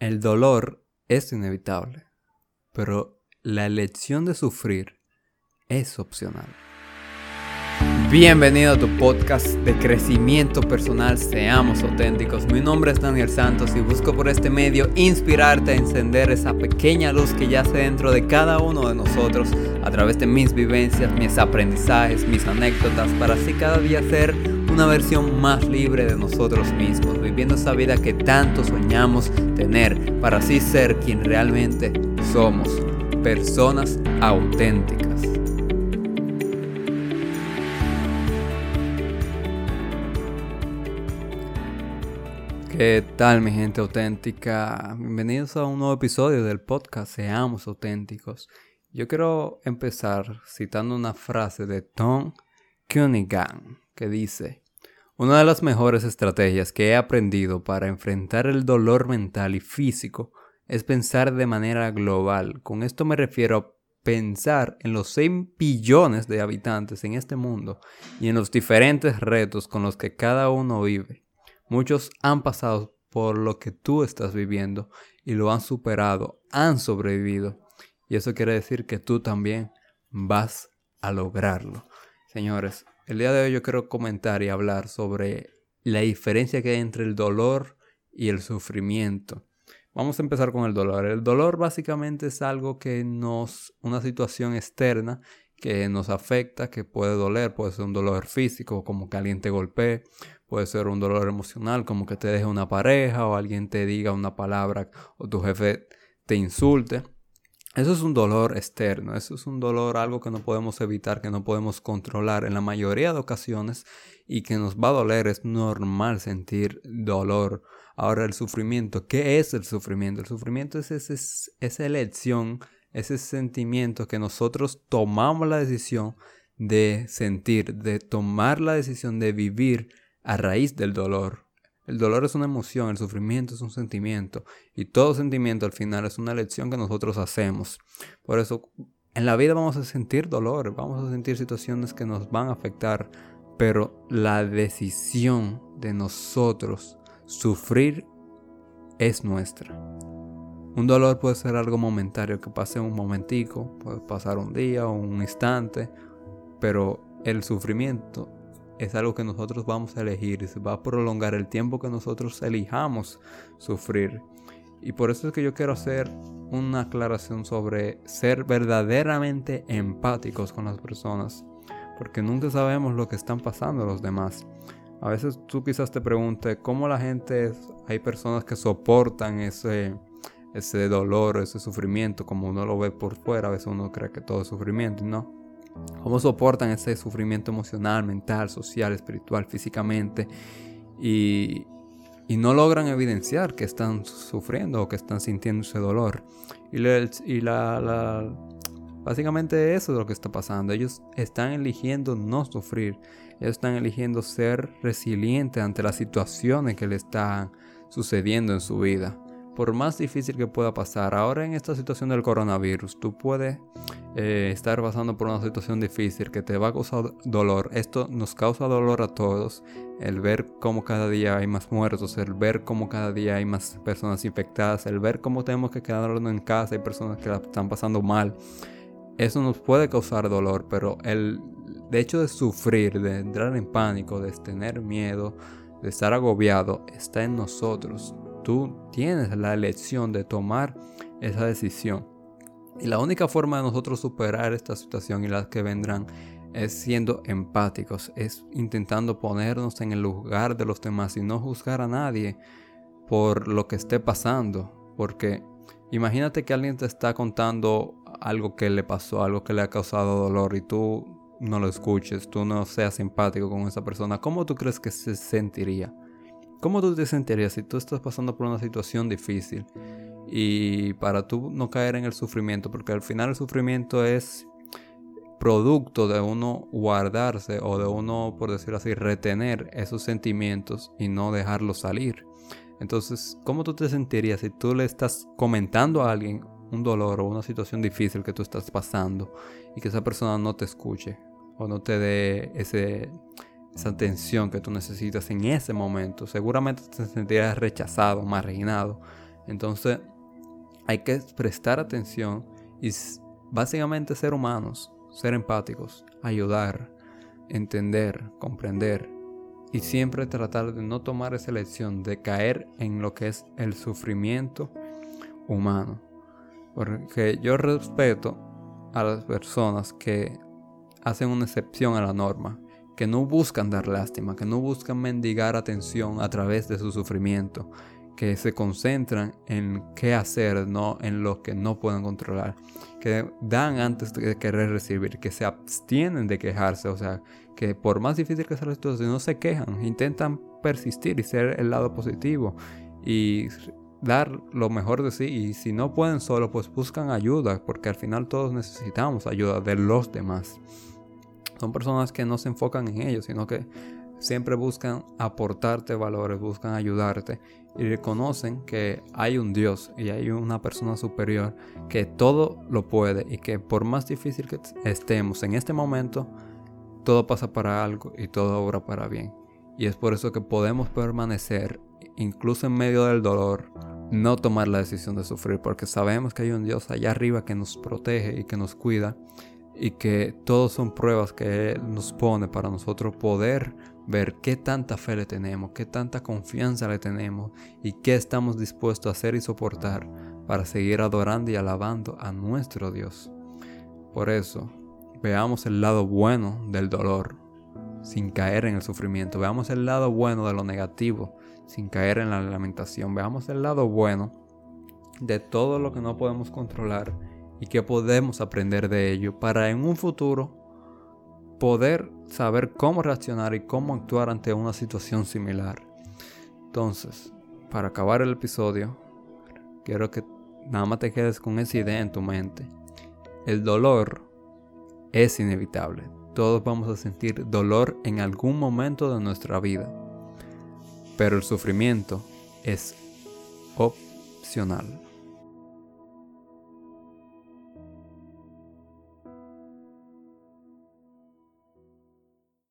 El dolor es inevitable, pero la elección de sufrir es opcional. Bienvenido a tu podcast de crecimiento personal Seamos auténticos. Mi nombre es Daniel Santos y busco por este medio inspirarte a encender esa pequeña luz que yace dentro de cada uno de nosotros a través de mis vivencias, mis aprendizajes, mis anécdotas, para así cada día ser una versión más libre de nosotros mismos, viviendo esa vida que tanto soñamos tener, para así ser quien realmente somos, personas auténticas. ¿Qué tal mi gente auténtica? Bienvenidos a un nuevo episodio del podcast Seamos auténticos. Yo quiero empezar citando una frase de Tom Cunningham que dice, una de las mejores estrategias que he aprendido para enfrentar el dolor mental y físico es pensar de manera global. Con esto me refiero a pensar en los 6 billones de habitantes en este mundo y en los diferentes retos con los que cada uno vive. Muchos han pasado por lo que tú estás viviendo y lo han superado, han sobrevivido. Y eso quiere decir que tú también vas a lograrlo. Señores, el día de hoy yo quiero comentar y hablar sobre la diferencia que hay entre el dolor y el sufrimiento. Vamos a empezar con el dolor. El dolor básicamente es algo que nos, una situación externa que nos afecta, que puede doler, puede ser un dolor físico, como que alguien te golpee, puede ser un dolor emocional, como que te deje una pareja o alguien te diga una palabra o tu jefe te insulte. Eso es un dolor externo, eso es un dolor, algo que no podemos evitar, que no podemos controlar en la mayoría de ocasiones y que nos va a doler, es normal sentir dolor. Ahora el sufrimiento, ¿qué es el sufrimiento? El sufrimiento es, esa elección, ese sentimiento que nosotros tomamos la decisión de sentir, de tomar la decisión de vivir a raíz del dolor. El dolor es una emoción, el sufrimiento es un sentimiento y todo sentimiento al final es una elección que nosotros hacemos. Por eso en la vida vamos a sentir dolor, vamos a sentir situaciones que nos van a afectar, pero la decisión de nosotros sufrir es nuestra. Un dolor puede ser algo momentario que pase un momentico, puede pasar un día o un instante, pero el sufrimiento es algo que nosotros vamos a elegir se va a prolongar el tiempo que nosotros elijamos sufrir. Y por eso es que yo quiero hacer una aclaración sobre ser verdaderamente empáticos con las personas, porque nunca sabemos lo que están pasando los demás. A veces tú quizás te preguntes cómo la gente, hay personas que soportan ese, ese dolor, ese sufrimiento, como uno lo ve por fuera, a veces uno cree que todo es sufrimiento, no. Cómo soportan ese sufrimiento emocional, mental, social, espiritual, físicamente. Y, no logran evidenciar que están sufriendo o que están sintiendo ese dolor. Y, la, básicamente eso es lo que está pasando. Ellos están eligiendo no sufrir. Ellos están eligiendo ser resilientes ante las situaciones que le están sucediendo en su vida por más difícil que pueda pasar, ahora en esta situación del coronavirus, tú puedes eh, estar pasando por una situación difícil que te va a causar dolor. Esto nos causa dolor a todos. El ver cómo cada día hay más muertos, el ver cómo cada día hay más personas infectadas, el ver cómo tenemos que quedarnos en casa, hay personas que la están pasando mal. Eso nos puede causar dolor, pero el hecho de sufrir, de entrar en pánico, de tener miedo, de estar agobiado, está en nosotros. Tú tienes la elección de tomar esa decisión. Y la única forma de nosotros superar esta situación y las que vendrán es siendo empáticos, es intentando ponernos en el lugar de los demás y no juzgar a nadie por lo que esté pasando. Porque imagínate que alguien te está contando algo que le pasó, algo que le ha causado dolor y tú no lo escuches, tú no seas empático con esa persona. ¿Cómo tú crees que se sentiría? ¿Cómo tú te sentirías si tú estás pasando por una situación difícil y para tú no caer en el sufrimiento? Porque al final el sufrimiento es producto de uno guardarse o de uno, por decirlo así, retener esos sentimientos y no dejarlos salir. Entonces, ¿cómo tú te sentirías si tú le estás comentando a alguien un dolor o una situación difícil que tú estás pasando y que esa persona no te escuche o no te dé ese esa atención que tú necesitas en ese momento. Seguramente te sentirías rechazado, marginado. Entonces hay que prestar atención y básicamente ser humanos, ser empáticos, ayudar, entender, comprender y siempre tratar de no tomar esa elección de caer en lo que es el sufrimiento humano. Porque yo respeto a las personas que hacen una excepción a la norma, que no buscan dar lástima, que no buscan mendigar atención a través de su sufrimiento, que se concentran en qué hacer, no en lo que no pueden controlar, que dan antes de querer recibir, que se abstienen de quejarse, o sea, que por más difícil que sea la situación, no se quejan, intentan persistir y ser el lado positivo y dar lo mejor de sí y si no pueden solo, pues buscan ayuda, porque al final todos necesitamos ayuda de los demás. Son personas que no se enfocan en ellos, sino que siempre buscan aportarte valores, buscan ayudarte y reconocen que hay un Dios y hay una persona superior que todo lo puede y que por más difícil que estemos en este momento, todo pasa para algo y todo obra para bien. Y es por eso que podemos permanecer, incluso en medio del dolor, no tomar la decisión de sufrir, porque sabemos que hay un Dios allá arriba que nos protege y que nos cuida y que todos son pruebas que Él nos pone para nosotros poder ver qué tanta fe le tenemos, qué tanta confianza le tenemos y qué estamos dispuestos a hacer y soportar para seguir adorando y alabando a nuestro Dios. Por eso, veamos el lado bueno del dolor sin caer en el sufrimiento. Veamos el lado bueno de lo negativo sin caer en la lamentación. Veamos el lado bueno de todo lo que no podemos controlar y que podemos aprender de ello para en un futuro poder saber cómo reaccionar y cómo actuar ante una situación similar. Entonces, para acabar el episodio, quiero que nada más te quedes con esa idea en tu mente. El dolor es inevitable. Todos vamos a sentir dolor en algún momento de nuestra vida. Pero el sufrimiento es opcional.